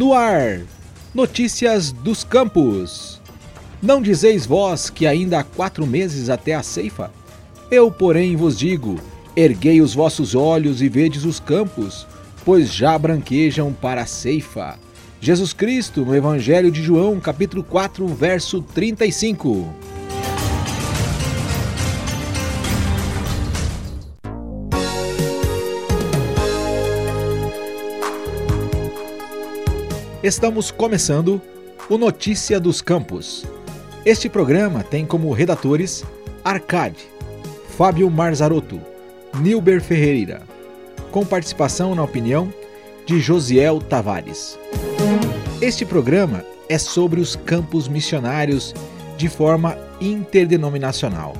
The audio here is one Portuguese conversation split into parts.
No ar, notícias dos campos. Não dizeis vós que ainda há quatro meses até a ceifa? Eu, porém, vos digo: erguei os vossos olhos e vedes os campos, pois já branquejam para a ceifa. Jesus Cristo, no Evangelho de João, capítulo 4, verso 35. Estamos começando o Notícia dos Campos. Este programa tem como redatores Arcade, Fábio Marzarotto, Nilber Ferreira, com participação na opinião de Josiel Tavares. Este programa é sobre os campos missionários de forma interdenominacional.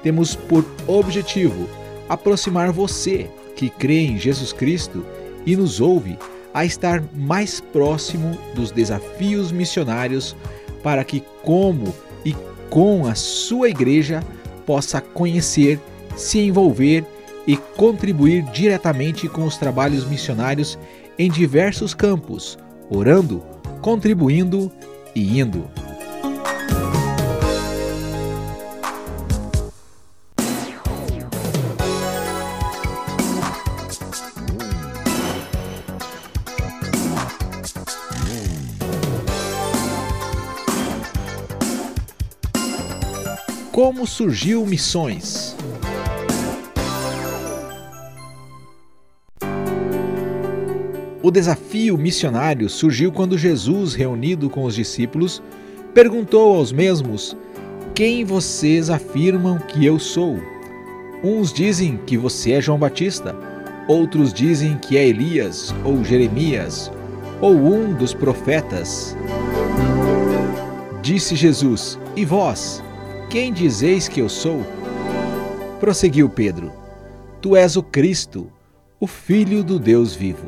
Temos por objetivo aproximar você que crê em Jesus Cristo e nos ouve a estar mais próximo dos desafios missionários para que, como e com a sua igreja, possa conhecer, se envolver e contribuir diretamente com os trabalhos missionários em diversos campos, orando, contribuindo e indo. Como surgiu Missões? O desafio missionário surgiu quando Jesus, reunido com os discípulos, perguntou aos mesmos: Quem vocês afirmam que eu sou? Uns dizem que você é João Batista, outros dizem que é Elias ou Jeremias ou um dos profetas. Disse Jesus: E vós? Quem dizeis que eu sou? Prosseguiu Pedro: Tu és o Cristo, o Filho do Deus vivo.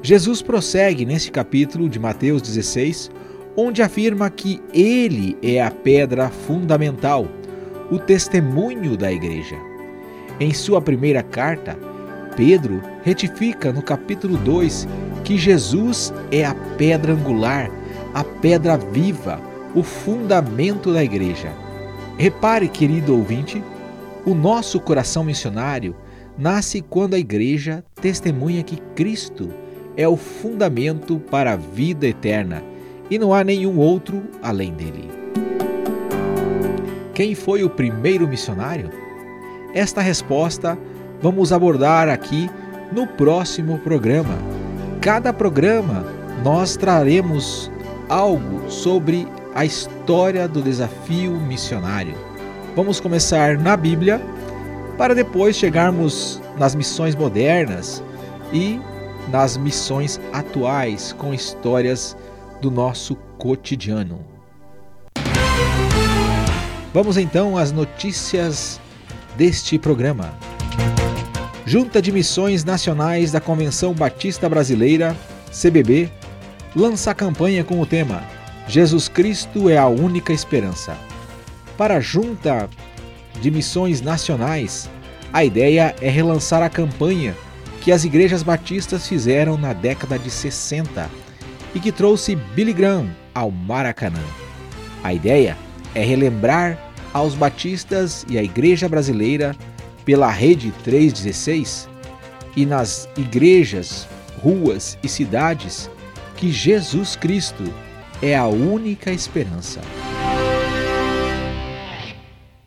Jesus prossegue neste capítulo de Mateus 16, onde afirma que ele é a pedra fundamental, o testemunho da igreja. Em sua primeira carta, Pedro retifica no capítulo 2 que Jesus é a pedra angular, a pedra viva, o fundamento da igreja. Repare, querido ouvinte, o nosso coração missionário nasce quando a igreja testemunha que Cristo é o fundamento para a vida eterna e não há nenhum outro além dele. Quem foi o primeiro missionário? Esta resposta vamos abordar aqui no próximo programa. Cada programa nós traremos algo sobre a história do desafio missionário. Vamos começar na Bíblia para depois chegarmos nas missões modernas e nas missões atuais com histórias do nosso cotidiano. Vamos então às notícias deste programa. Junta de Missões Nacionais da Convenção Batista Brasileira, CBB, lança a campanha com o tema Jesus Cristo é a única esperança. Para a Junta de Missões Nacionais, a ideia é relançar a campanha que as igrejas batistas fizeram na década de 60 e que trouxe Billy Graham ao Maracanã. A ideia é relembrar aos batistas e à igreja brasileira pela rede 316 e nas igrejas, ruas e cidades que Jesus Cristo é a única esperança.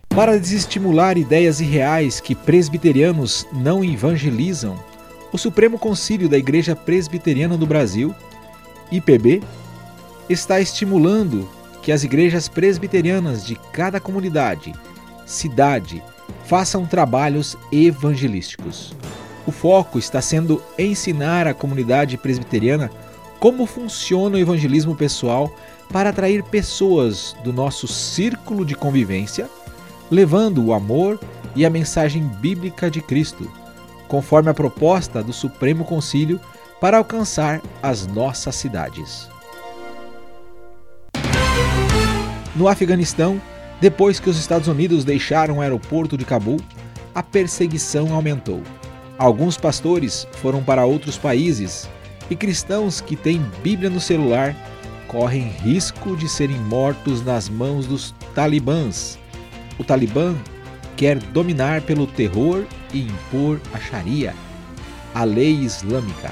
Para desestimular ideias irreais que presbiterianos não evangelizam, o Supremo Concílio da Igreja Presbiteriana do Brasil, IPB, está estimulando que as igrejas presbiterianas de cada comunidade, cidade, façam trabalhos evangelísticos. O foco está sendo ensinar a comunidade presbiteriana como funciona o evangelismo pessoal para atrair pessoas do nosso círculo de convivência, levando o amor e a mensagem bíblica de Cristo, conforme a proposta do Supremo Concílio para alcançar as nossas cidades. No Afeganistão, depois que os Estados Unidos deixaram o aeroporto de Cabul, a perseguição aumentou. Alguns pastores foram para outros países E cristãos que têm Bíblia no celular correm risco de serem mortos nas mãos dos talibãs. O Talibã quer dominar pelo terror e impor a Sharia, a lei islâmica.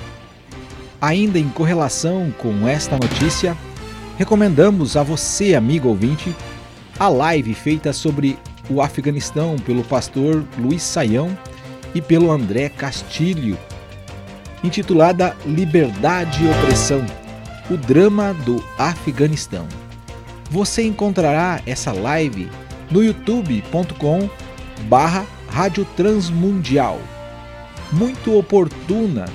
Ainda em correlação com esta notícia, recomendamos a você, amigo ouvinte, a live feita sobre o Afeganistão pelo pastor Luiz Saião e pelo André Castilho, intitulada Liberdade e Opressão o drama do Afeganistão. Você encontrará essa live no youtube.com barra Rádio Transmundial. Muito oportuna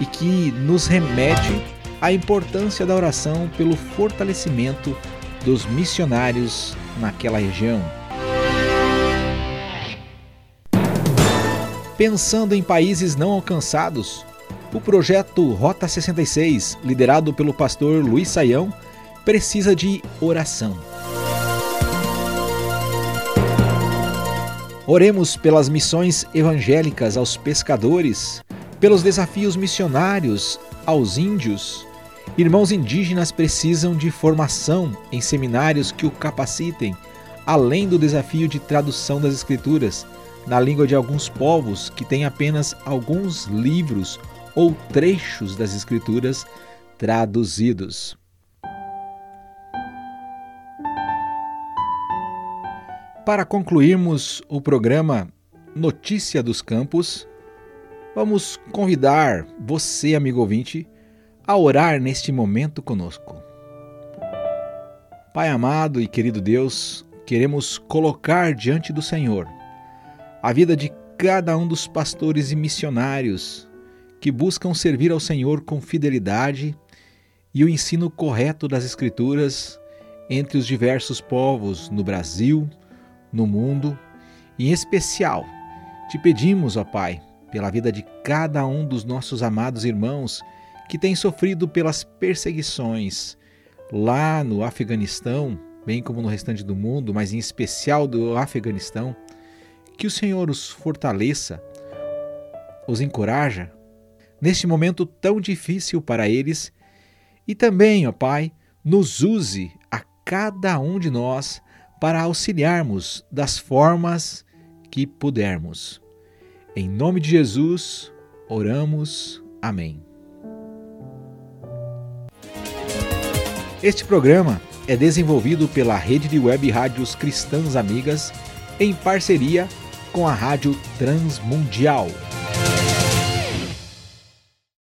e que nos remete à importância da oração pelo fortalecimento dos missionários naquela região. Pensando em países não alcançados, o projeto Rota 66, liderado pelo pastor Luiz Saião, precisa de oração. Oremos pelas missões evangélicas aos pescadores, pelos desafios missionários aos índios. Irmãos indígenas precisam de formação em seminários que o capacitem, além do desafio de tradução das Escrituras na língua de alguns povos que têm apenas alguns livros ou trechos das Escrituras traduzidos. Para concluirmos o programa Notícia dos Campos, vamos convidar você, amigo ouvinte, a orar neste momento conosco. Pai amado e querido Deus, queremos colocar diante do Senhor a vida de cada um dos pastores e missionários que buscam servir ao Senhor com fidelidade e o ensino correto das Escrituras entre os diversos povos no Brasil, no mundo, e em especial, te pedimos, ó Pai, pela vida de cada um dos nossos amados irmãos que têm sofrido pelas perseguições lá no Afeganistão, bem como no restante do mundo, mas em especial do Afeganistão, que o Senhor os fortaleça, os encoraja neste momento tão difícil para eles e também, ó Pai, nos use a cada um de nós para auxiliarmos das formas que pudermos. Em nome de Jesus, oramos. Amém. Este programa é desenvolvido pela rede de web rádios cristãs amigas em parceria com a Rádio Transmundial